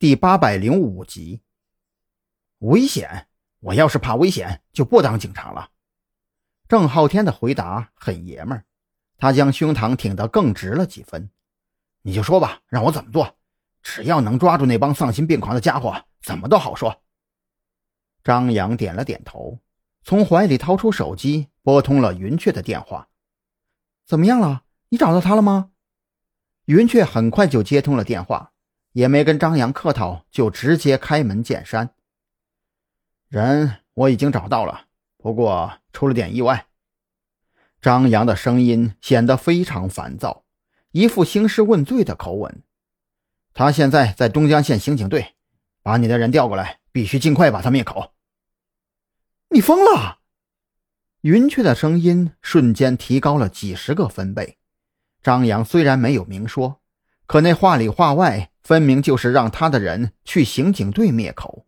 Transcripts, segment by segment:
第八百零五集。危险！我要是怕危险，就不当警察了。郑浩天的回答很爷们儿，他将胸膛挺得更直了几分。你就说吧，让我怎么做？只要能抓住那帮丧心病狂的家伙，怎么都好说。张扬点了点头，从怀里掏出手机，拨通了云雀的电话。怎么样了？你找到他了吗？云雀很快就接通了电话，也没跟张扬客套，就直接开门见山：“人我已经找到了，不过出了点意外。”张扬的声音显得非常烦躁，一副兴师问罪的口吻。他现在在东江县刑警队，把你的人调过来，必须尽快把他灭口。你疯了！云雀的声音瞬间提高了几十个分贝。张扬虽然没有明说，可那话里话外分明就是让他的人去刑警队灭口。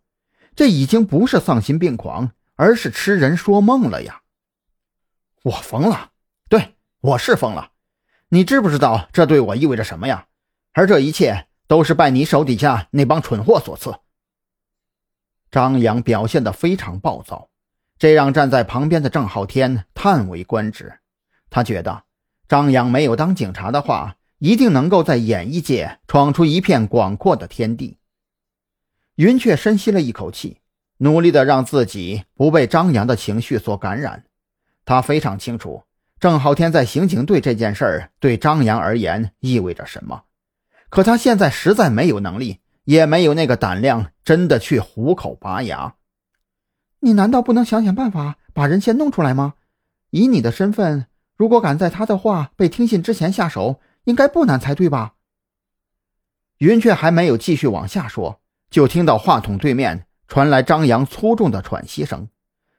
这已经不是丧心病狂，而是痴人说梦了呀！我疯了，对，我是疯了。你知不知道这对我意味着什么呀？而这一切都是拜你手底下那帮蠢货所赐。张扬表现得非常暴躁，这让站在旁边的郑浩天叹为观止。他觉得。张扬没有当警察的话，一定能够在演艺界闯出一片广阔的天地。云雀深吸了一口气，努力的让自己不被张扬的情绪所感染。他非常清楚郑浩天在刑警队这件事儿对张扬而言意味着什么，可他现在实在没有能力，也没有那个胆量，真的去虎口拔牙。你难道不能想想办法把人先弄出来吗？以你的身份。如果敢在他的话被听信之前下手，应该不难才对吧？云雀还没有继续往下说，就听到话筒对面传来张扬粗重的喘息声，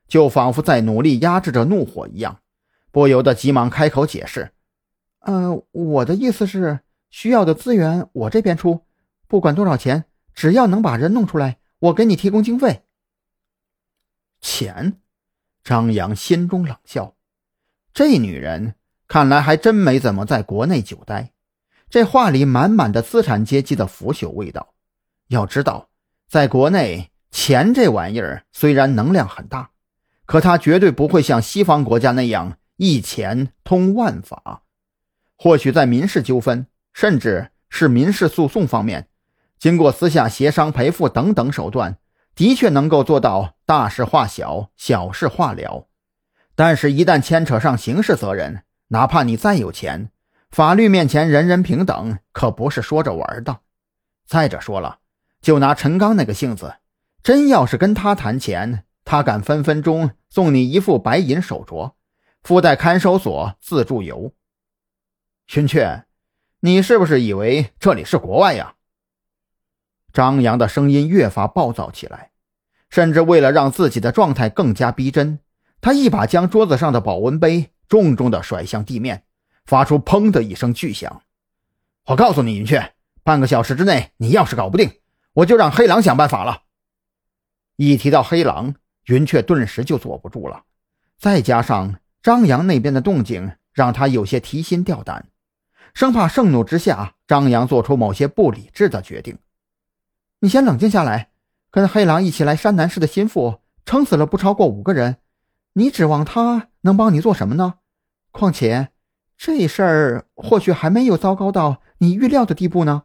就仿佛在努力压制着怒火一样，不由得急忙开口解释：“呃，我的意思是，需要的资源我这边出，不管多少钱，只要能把人弄出来，我给你提供经费。”钱，张扬心中冷笑。这女人看来还真没怎么在国内久待，这话里满满的资产阶级的腐朽味道。要知道，在国内，钱这玩意儿虽然能量很大，可它绝对不会像西方国家那样一钱通万法。或许在民事纠纷，甚至是民事诉讼方面，经过私下协商赔付等等手段，的确能够做到大事化小，小事化了。但是，一旦牵扯上刑事责任，哪怕你再有钱，法律面前人人平等，可不是说着玩的。再者说了，就拿陈刚那个性子，真要是跟他谈钱，他敢分分钟送你一副白银手镯，附带看守所自助游。云雀，你是不是以为这里是国外呀？张扬的声音越发暴躁起来，甚至为了让自己的状态更加逼真。他一把将桌子上的保温杯重重地甩向地面，发出“砰”的一声巨响。我告诉你，云雀，半个小时之内，你要是搞不定，我就让黑狼想办法了。一提到黑狼，云雀顿时就坐不住了。再加上张扬那边的动静，让他有些提心吊胆，生怕盛怒之下张扬做出某些不理智的决定。你先冷静下来，跟黑狼一起来山南市的心腹，撑死了不超过五个人。你指望他能帮你做什么呢？况且这事儿或许还没有糟糕到你预料的地步呢。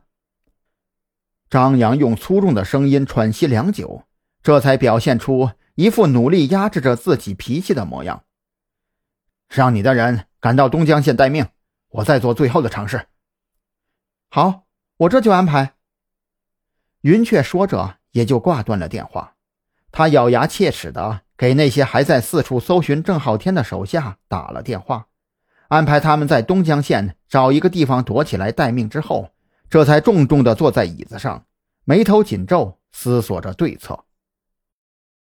张扬用粗重的声音喘息良久，这才表现出一副努力压制着自己脾气的模样。让你的人赶到东江县待命，我再做最后的尝试。好，我这就安排。云雀说着，也就挂断了电话。他咬牙切齿的。给那些还在四处搜寻郑浩天的手下打了电话，安排他们在东江县找一个地方躲起来待命。之后，这才重重地坐在椅子上，眉头紧皱，思索着对策。